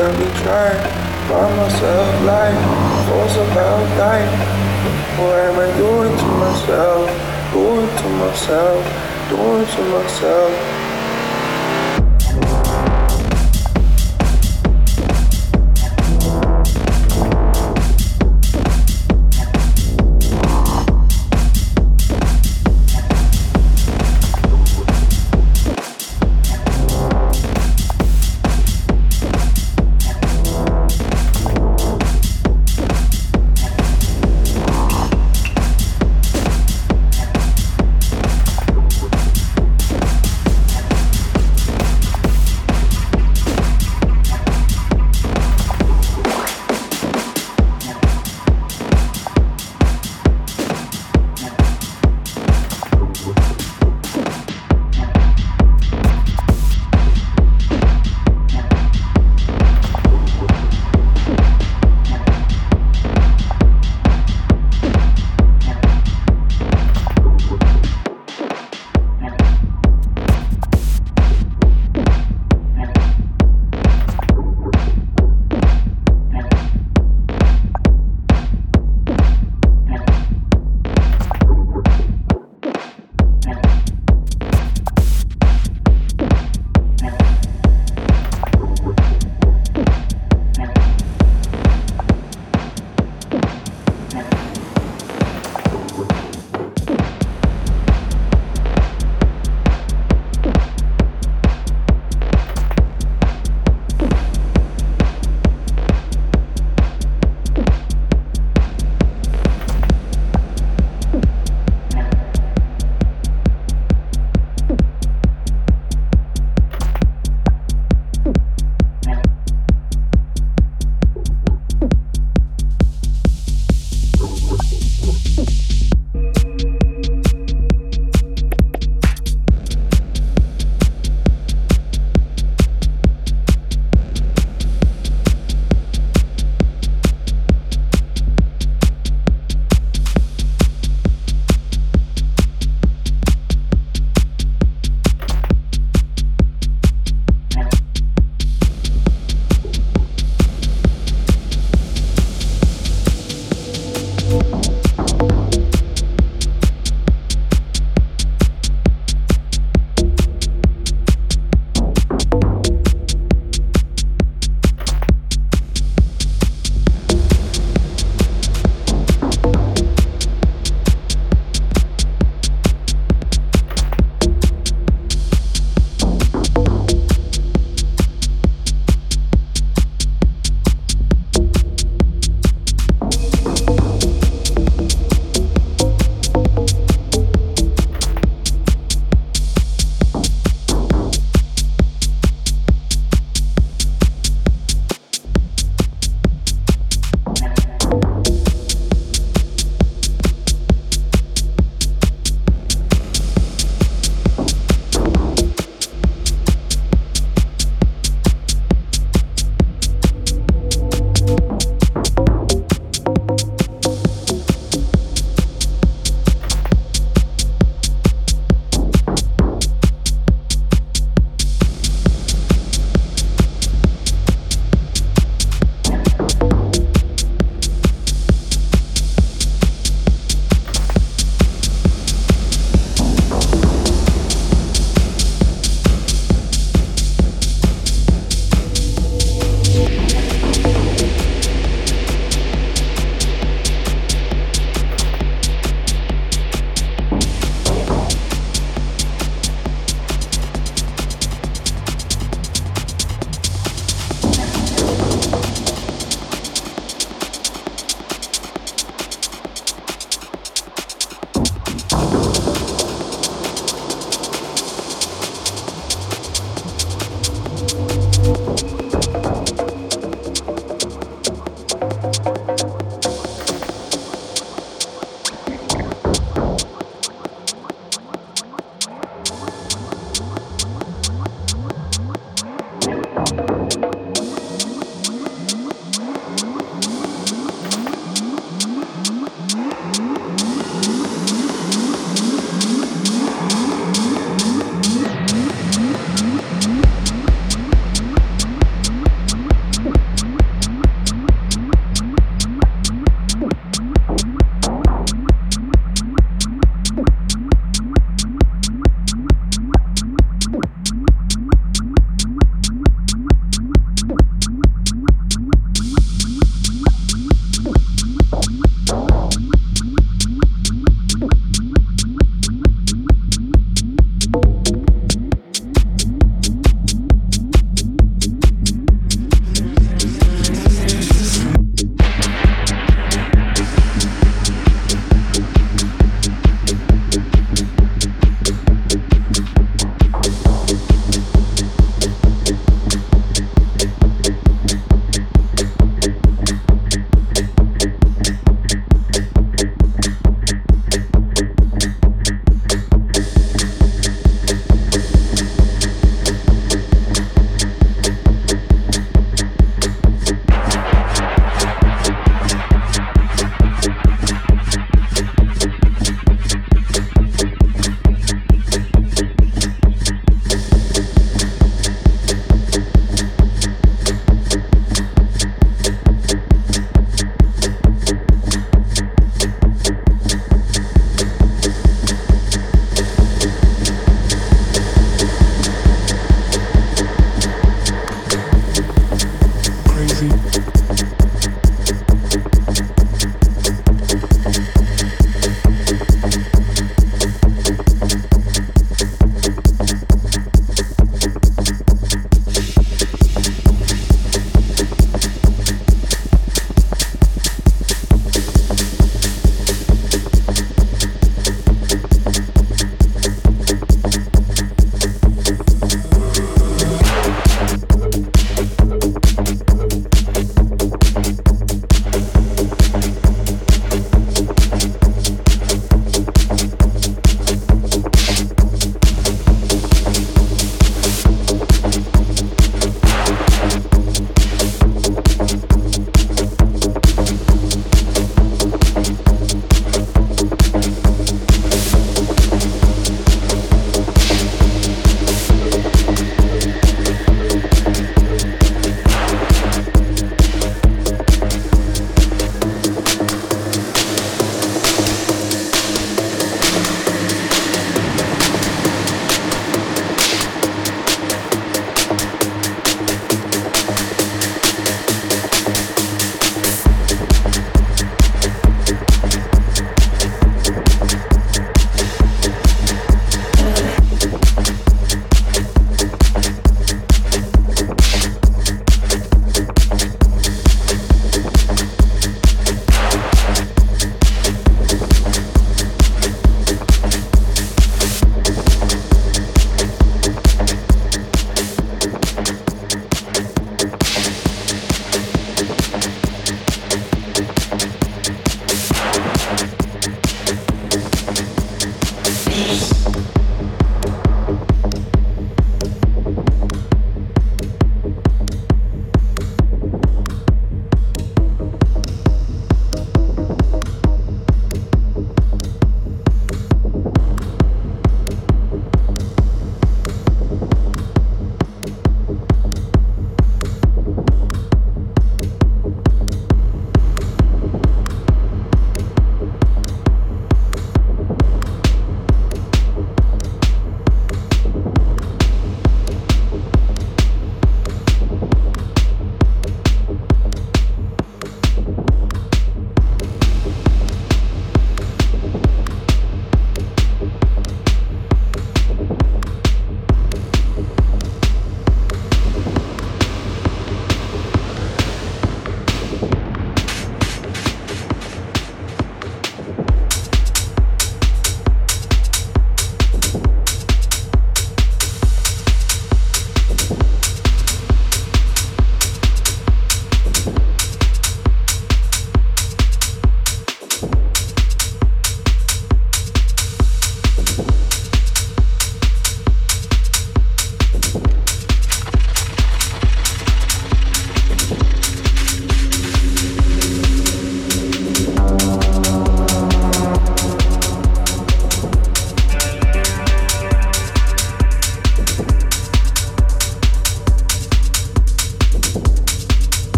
Let me be.